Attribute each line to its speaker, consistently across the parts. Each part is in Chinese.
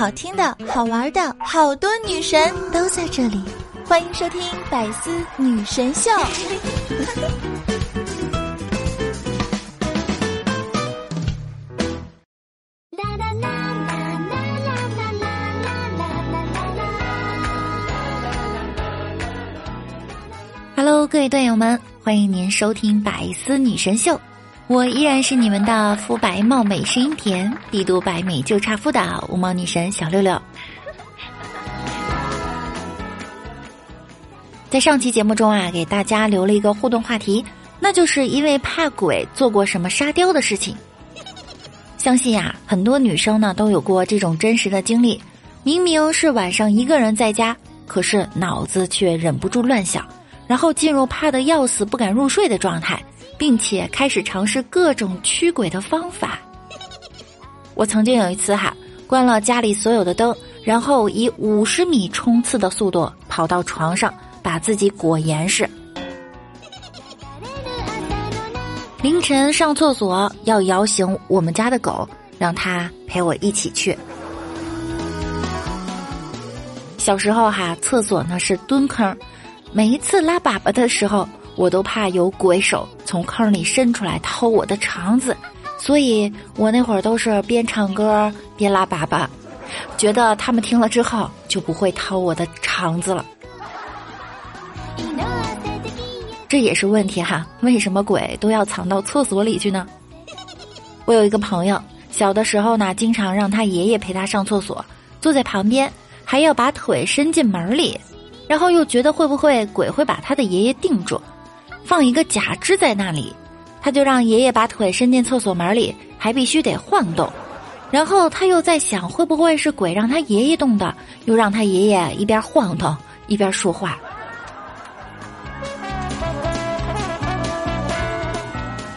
Speaker 1: 好听的、好玩的，好多女神都在这里，欢迎收听《百思女神秀》。Hello，各位段友们，欢迎您收听《百思女神秀》。我依然是你们的肤白貌美、声音甜、帝都白美就差肤的无毛女神小六六。在上期节目中啊，给大家留了一个互动话题，那就是因为怕鬼做过什么沙雕的事情。相信呀，很多女生呢都有过这种真实的经历：明明是晚上一个人在家，可是脑子却忍不住乱想，然后进入怕得要死、不敢入睡的状态。并且开始尝试各种驱鬼的方法。我曾经有一次哈，关了家里所有的灯，然后以五十米冲刺的速度跑到床上，把自己裹严实。凌晨上厕所要摇醒我们家的狗，让它陪我一起去。小时候哈，厕所呢是蹲坑，每一次拉粑粑的时候。我都怕有鬼手从坑里伸出来掏我的肠子，所以我那会儿都是边唱歌边拉粑粑，觉得他们听了之后就不会掏我的肠子了。这也是问题哈，为什么鬼都要藏到厕所里去呢？我有一个朋友，小的时候呢，经常让他爷爷陪他上厕所，坐在旁边，还要把腿伸进门里，然后又觉得会不会鬼会把他的爷爷定住。放一个假肢在那里，他就让爷爷把腿伸进厕所门里，还必须得晃动。然后他又在想，会不会是鬼让他爷爷动的？又让他爷爷一边晃动一边说话。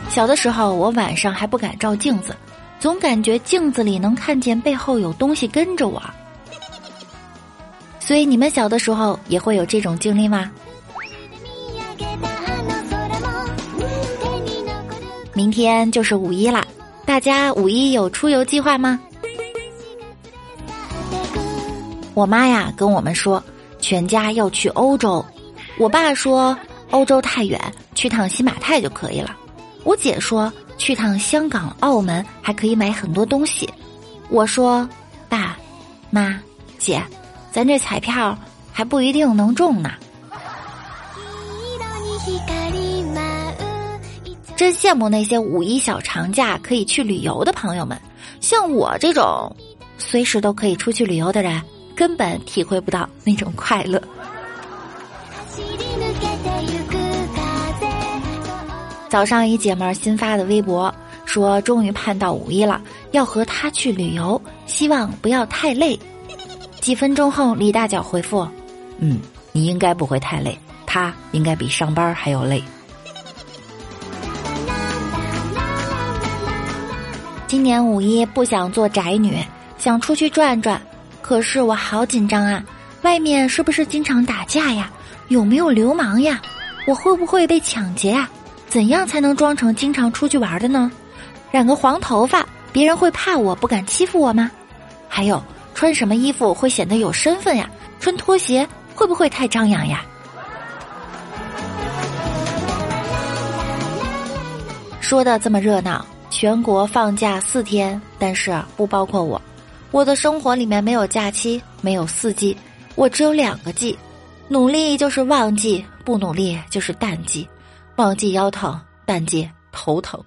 Speaker 1: 小的时候，我晚上还不敢照镜子，总感觉镜子里能看见背后有东西跟着我。所以你们小的时候也会有这种经历吗？明天就是五一啦，大家五一有出游计划吗？我妈呀跟我们说，全家要去欧洲。我爸说欧洲太远，去趟新马泰就可以了。我姐说去趟香港、澳门还可以买很多东西。我说爸、妈、姐，咱这彩票还不一定能中呢。真羡慕那些五一小长假可以去旅游的朋友们，像我这种随时都可以出去旅游的人，根本体会不到那种快乐。早上一姐们儿新发的微博说，终于盼到五一了，要和他去旅游，希望不要太累。几分钟后，李大脚回复：“嗯，你应该不会太累，他应该比上班还要累。”今年五一不想做宅女，想出去转转，可是我好紧张啊！外面是不是经常打架呀？有没有流氓呀？我会不会被抢劫啊？怎样才能装成经常出去玩的呢？染个黄头发，别人会怕我不敢欺负我吗？还有穿什么衣服会显得有身份呀？穿拖鞋会不会太张扬呀？说的这么热闹。全国放假四天，但是不包括我。我的生活里面没有假期，没有四季，我只有两个季。努力就是旺季，不努力就是淡季。旺季腰疼，淡季头疼。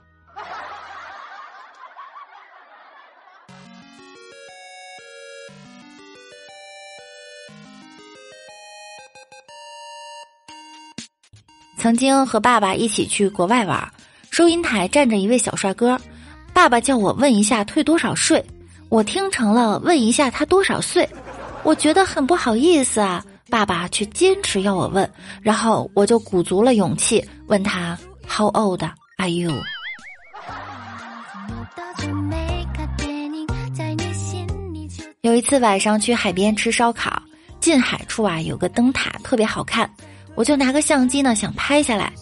Speaker 1: 曾经和爸爸一起去国外玩。收银台站着一位小帅哥，爸爸叫我问一下退多少税，我听成了问一下他多少岁，我觉得很不好意思啊，爸爸却坚持要我问，然后我就鼓足了勇气问他 How old are you？有一次晚上去海边吃烧烤，近海处啊有个灯塔特别好看，我就拿个相机呢想拍下来。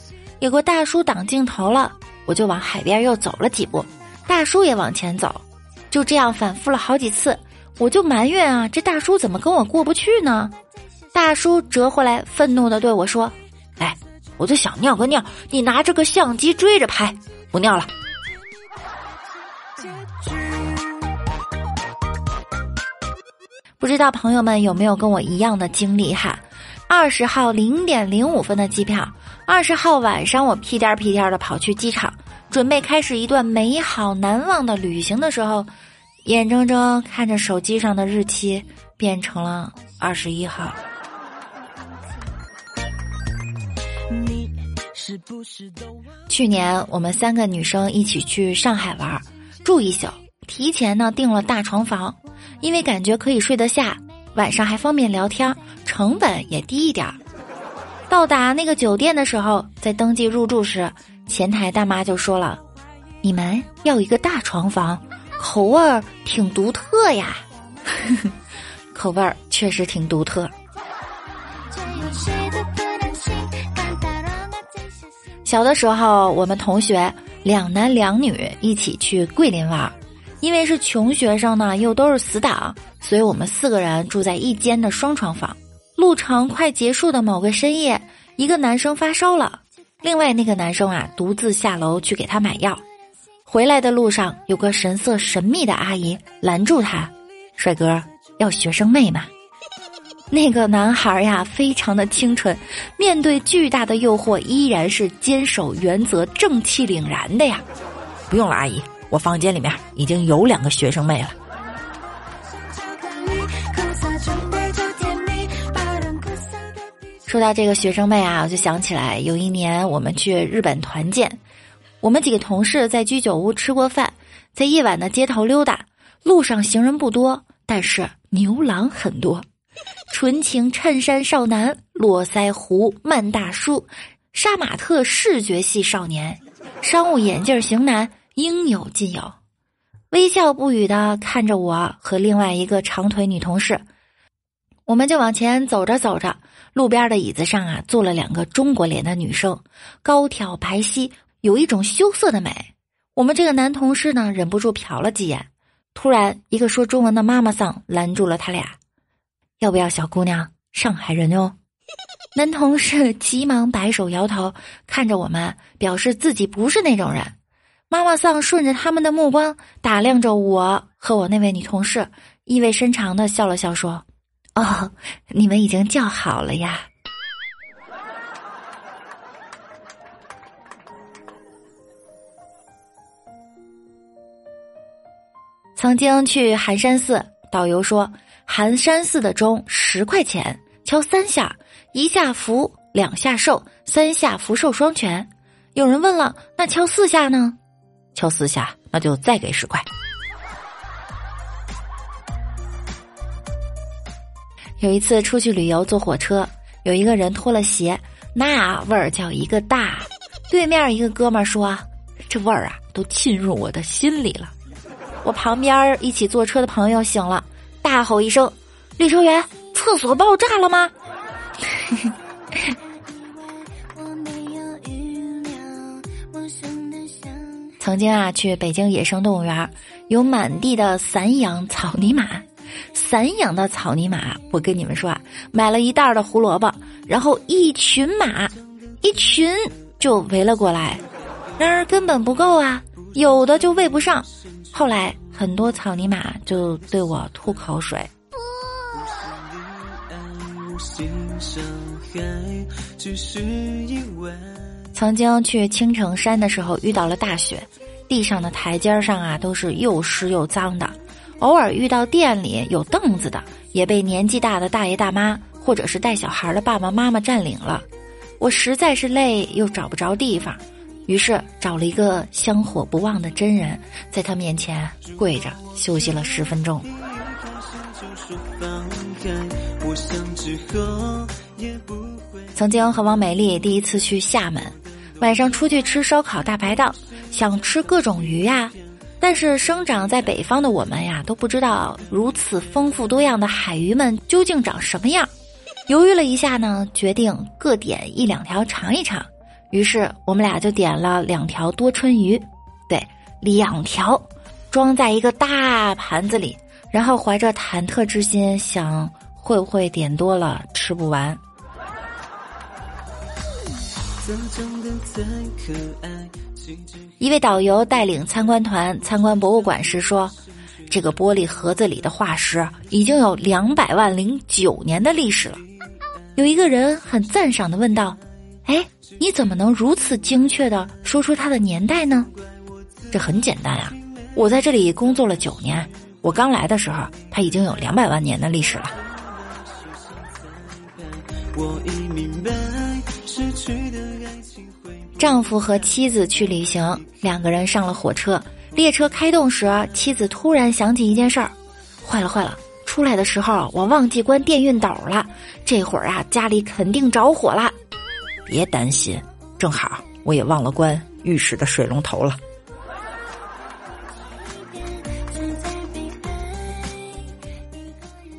Speaker 1: 有个大叔挡镜头了，我就往海边又走了几步，大叔也往前走，就这样反复了好几次。我就埋怨啊，这大叔怎么跟我过不去呢？大叔折回来，愤怒的对我说：“哎，我就想尿个尿，你拿着个相机追着拍，不尿了。”不知道朋友们有没有跟我一样的经历哈？二十号零点零五分的机票，二十号晚上我屁颠屁颠的跑去机场，准备开始一段美好难忘的旅行的时候，眼睁睁看着手机上的日期变成了二十一号。去年我们三个女生一起去上海玩，住一宿，提前呢订了大床房。因为感觉可以睡得下，晚上还方便聊天，成本也低一点儿。到达那个酒店的时候，在登记入住时，前台大妈就说了：“你们要一个大床房，口味儿挺独特呀。” 口味儿确实挺独特。小的时候，我们同学两男两女一起去桂林玩儿。因为是穷学生呢，又都是死党，所以我们四个人住在一间的双床房。路程快结束的某个深夜，一个男生发烧了，另外那个男生啊独自下楼去给他买药。回来的路上，有个神色神秘的阿姨拦住他：“帅哥，要学生妹吗？” 那个男孩呀，非常的清纯，面对巨大的诱惑，依然是坚守原则、正气凛然的呀。不用了，阿姨。我房间里面已经有两个学生妹了。说到这个学生妹啊，我就想起来有一年我们去日本团建，我们几个同事在居酒屋吃过饭，在夜晚的街头溜达，路上行人不多，但是牛郎很多，纯情衬衫少男、络腮胡慢大叔、杀马特视觉系少年、商务眼镜型男。应有尽有，微笑不语的看着我和另外一个长腿女同事，我们就往前走着走着，路边的椅子上啊坐了两个中国脸的女生，高挑白皙，有一种羞涩的美。我们这个男同事呢忍不住瞟了几眼，突然一个说中文的妈妈桑拦住了他俩，要不要小姑娘？上海人哟。男同事急忙摆手摇头，看着我们，表示自己不是那种人。妈妈桑顺着他们的目光打量着我和我那位女同事，意味深长的笑了笑，说：“哦，你们已经叫好了呀。”曾经去寒山寺，导游说寒山寺的钟十块钱，敲三下，一下福，两下寿，三下福寿双全。有人问了，那敲四下呢？敲四下，那就再给十块。有一次出去旅游，坐火车，有一个人脱了鞋，那味儿叫一个大。对面一个哥们儿说：“这味儿啊，都沁入我的心里了。”我旁边一起坐车的朋友醒了，大吼一声：“列车员，厕所爆炸了吗？” 曾经啊，去北京野生动物园，有满地的散养草泥马。散养的草泥马，我跟你们说啊，买了一袋的胡萝卜，然后一群马，一群就围了过来。然而根本不够啊，有的就喂不上。后来很多草泥马就对我吐口水。曾经去青城山的时候遇到了大雪，地上的台阶上啊都是又湿又脏的，偶尔遇到店里有凳子的，也被年纪大的大爷大妈或者是带小孩的爸爸妈妈占领了。我实在是累，又找不着地方，于是找了一个香火不旺的真人，在他面前跪着休息了十分钟。曾经和王美丽第一次去厦门。晚上出去吃烧烤大排档，想吃各种鱼呀，但是生长在北方的我们呀都不知道如此丰富多样的海鱼们究竟长什么样。犹豫了一下呢，决定各点一两条尝一尝。于是我们俩就点了两条多春鱼，对，两条，装在一个大盘子里，然后怀着忐忑之心想，会不会点多了吃不完？一位导游带领参观团参观博物馆时说：“这个玻璃盒子里的化石已经有两百万零九年的历史了。”有一个人很赞赏的问道：“哎，你怎么能如此精确的说出它的年代呢？”这很简单啊，我在这里工作了九年。我刚来的时候，它已经有两百万年的历史了。丈夫和妻子去旅行，两个人上了火车。列车开动时，妻子突然想起一件事儿：坏了坏了！出来的时候我忘记关电熨斗了，这会儿啊家里肯定着火了。别担心，正好我也忘了关浴室的水龙头了。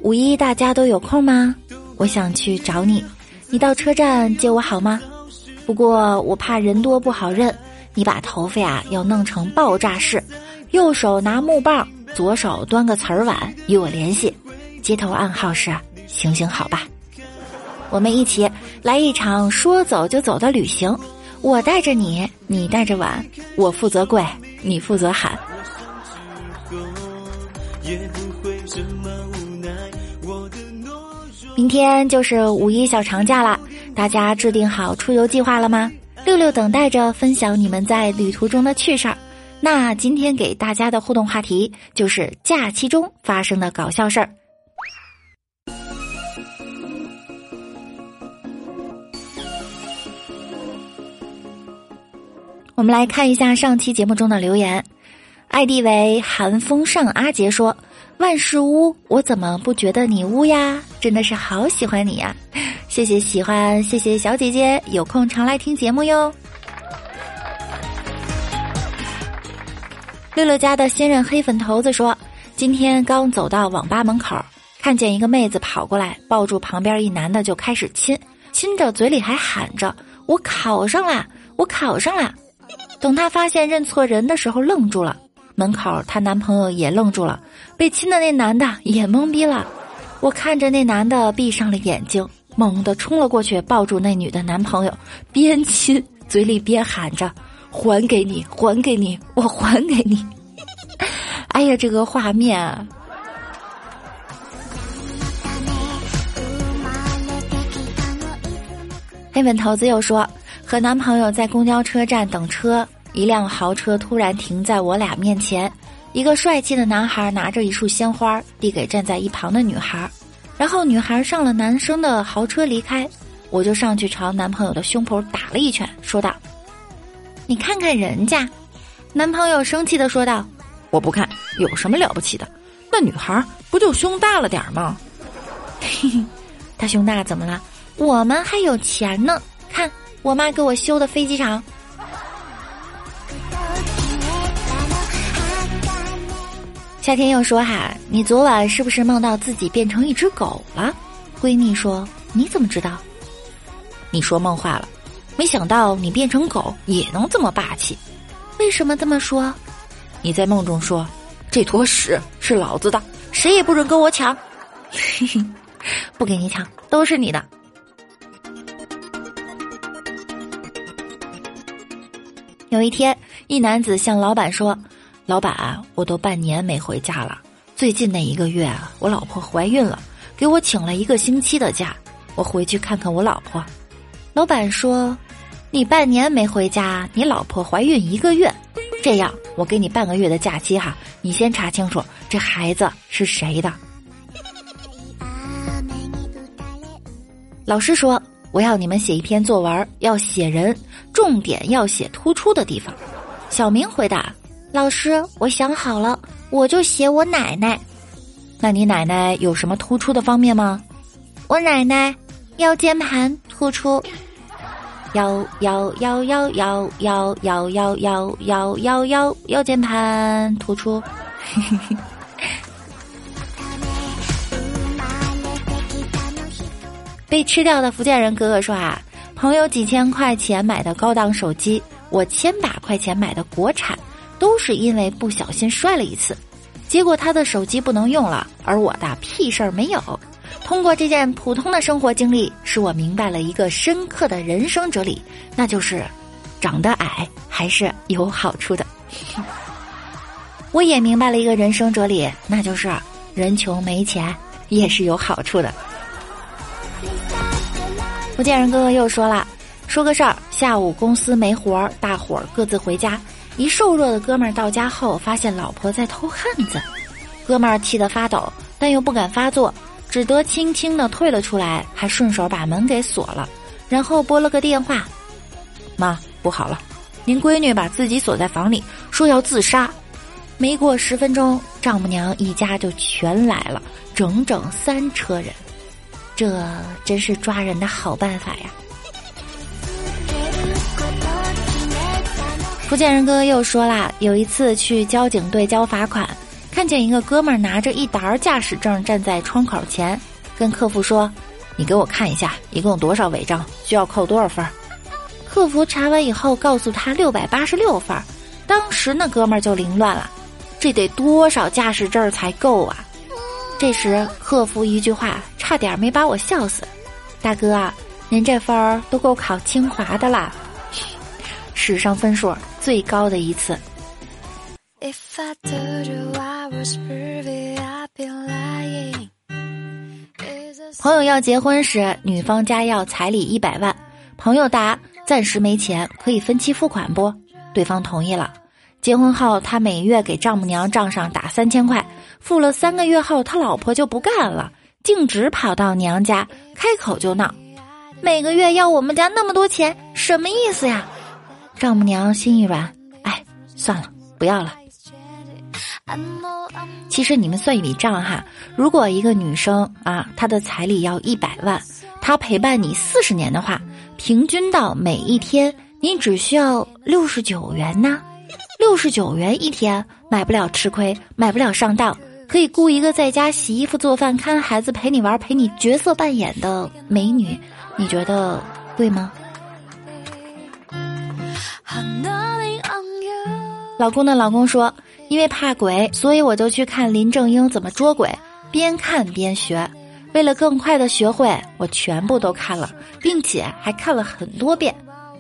Speaker 1: 五一大家都有空吗？我想去找你，你到车站接我好吗？不过我怕人多不好认，你把头发呀要弄成爆炸式，右手拿木棒，左手端个瓷儿碗与我联系，接头暗号是行行好吧。我们一起来一场说走就走的旅行，我带着你，你带着碗，我负责跪，你负责喊。明天就是五一小长假了，大家制定好出游计划了吗？六六等待着分享你们在旅途中的趣事儿。那今天给大家的互动话题就是假期中发生的搞笑事儿。我们来看一下上期节目中的留言，ID 为寒风上阿杰说。万事屋，我怎么不觉得你污呀？真的是好喜欢你呀！谢谢喜欢，谢谢小姐姐，有空常来听节目哟。六六家的新任黑粉头子说，今天刚走到网吧门口，看见一个妹子跑过来，抱住旁边一男的就开始亲，亲着嘴里还喊着：“我考上了，我考上了。”等他发现认错人的时候，愣住了。门口，她男朋友也愣住了，被亲的那男的也懵逼了。我看着那男的闭上了眼睛，猛地冲了过去，抱住那女的男朋友，边亲嘴里边喊着：“还给你，还给你，我还给你。”哎呀，这个画面！啊黑粉头子又说，和男朋友在公交车站等车。一辆豪车突然停在我俩面前，一个帅气的男孩拿着一束鲜花递给站在一旁的女孩，然后女孩上了男生的豪车离开，我就上去朝男朋友的胸脯打了一拳，说道：“你看看人家。”男朋友生气的说道：“我不看，有什么了不起的？那女孩不就胸大了点吗？”嘿嘿，他胸大怎么了？我们还有钱呢，看我妈给我修的飞机场。夏天又说：“哈，你昨晚是不是梦到自己变成一只狗了？”闺蜜说：“你怎么知道？”你说梦话了，没想到你变成狗也能这么霸气。为什么这么说？你在梦中说：“这坨屎是老子的，谁也不准跟我抢。”不给你抢，都是你的。有一天，一男子向老板说。老板，我都半年没回家了。最近那一个月，我老婆怀孕了，给我请了一个星期的假，我回去看看我老婆。老板说：“你半年没回家，你老婆怀孕一个月，这样我给你半个月的假期哈，你先查清楚这孩子是谁的。”老师说：“我要你们写一篇作文，要写人，重点要写突出的地方。”小明回答。老师，我想好了，我就写我奶奶。那你奶奶有什么突出的方面吗？我奶奶腰间盘突出，腰腰腰腰腰腰腰腰腰腰腰腰腰间盘突出。被吃掉的福建人哥哥说啊，朋友几千块钱买的高档手机，我千把块钱买的国产。都是因为不小心摔了一次，结果他的手机不能用了，而我的屁事儿没有。通过这件普通的生活经历，使我明白了一个深刻的人生哲理，那就是，长得矮还是有好处的。我也明白了一个人生哲理，那就是人穷没钱也是有好处的。福建人哥哥又说了，说个事儿，下午公司没活儿，大伙儿各自回家。一瘦弱的哥们儿到家后，发现老婆在偷汉子，哥们儿气得发抖，但又不敢发作，只得轻轻的退了出来，还顺手把门给锁了，然后拨了个电话：“妈，不好了，您闺女把自己锁在房里，说要自杀。”没过十分钟，丈母娘一家就全来了，整整三车人，这真是抓人的好办法呀。福建人哥又说啦，有一次去交警队交罚款，看见一个哥们儿拿着一沓驾驶证站在窗口前，跟客服说：“你给我看一下，一共多少违章，需要扣多少分？”客服查完以后告诉他六百八十六分，当时那哥们儿就凌乱了，这得多少驾驶证才够啊？这时客服一句话，差点没把我笑死。大哥啊，您这分儿都够考清华的啦，史上分数。最高的一次。朋友要结婚时，女方家要彩礼一百万，朋友答：暂时没钱，可以分期付款不？对方同意了。结婚后，他每月给丈母娘账上打三千块，付了三个月后，他老婆就不干了，径直跑到娘家，开口就闹：每个月要我们家那么多钱，什么意思呀？丈母娘心一软，哎，算了，不要了。其实你们算一笔账哈，如果一个女生啊，她的彩礼要一百万，她陪伴你四十年的话，平均到每一天，你只需要六十九元呢。六十九元一天，买不了吃亏，买不了上当，可以雇一个在家洗衣服、做饭、看孩子、陪你玩、陪你角色扮演的美女，你觉得贵吗？老公的老公说：“因为怕鬼，所以我就去看林正英怎么捉鬼，边看边学。为了更快的学会，我全部都看了，并且还看了很多遍。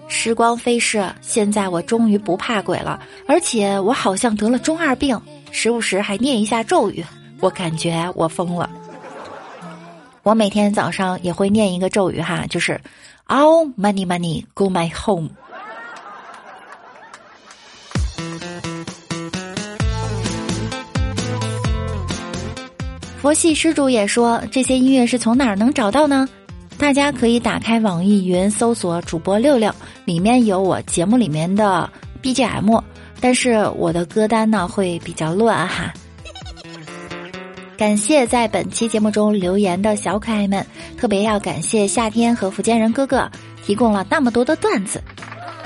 Speaker 1: 时光飞逝，现在我终于不怕鬼了，而且我好像得了中二病，时不时还念一下咒语。我感觉我疯了。我每天早上也会念一个咒语哈，就是 All money money go my home。”佛系施主也说：“这些音乐是从哪儿能找到呢？大家可以打开网易云搜索主播六六，里面有我节目里面的 BGM，但是我的歌单呢会比较乱哈。感谢在本期节目中留言的小可爱们，特别要感谢夏天和福建人哥哥提供了那么多的段子，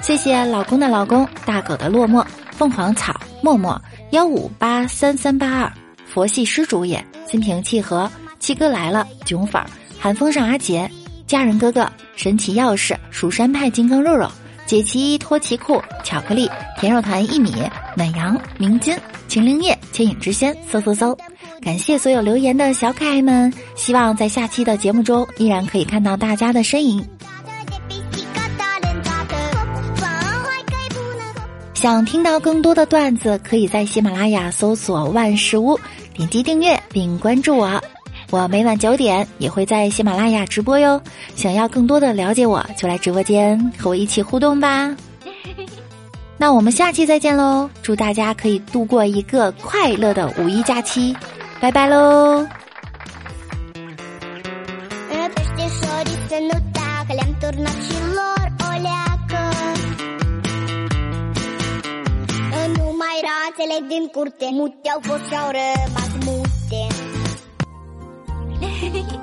Speaker 1: 谢谢老公的老公大狗的落寞凤凰草默默幺五八三三八二。”佛系施主也，心平气和，七哥来了，囧粉，寒风上阿杰，家人哥哥，神奇钥匙，蜀山派金刚肉肉，解奇脱奇裤，巧克力，甜肉团一米，暖阳，明君，秦灵叶，牵引之仙，嗖嗖嗖，感谢所有留言的小可爱们，希望在下期的节目中依然可以看到大家的身影。想听到更多的段子，可以在喜马拉雅搜索“万事屋”，点击订阅并关注我。我每晚九点也会在喜马拉雅直播哟。想要更多的了解我，就来直播间和我一起互动吧。那我们下期再见喽！祝大家可以度过一个快乐的五一假期，拜拜喽！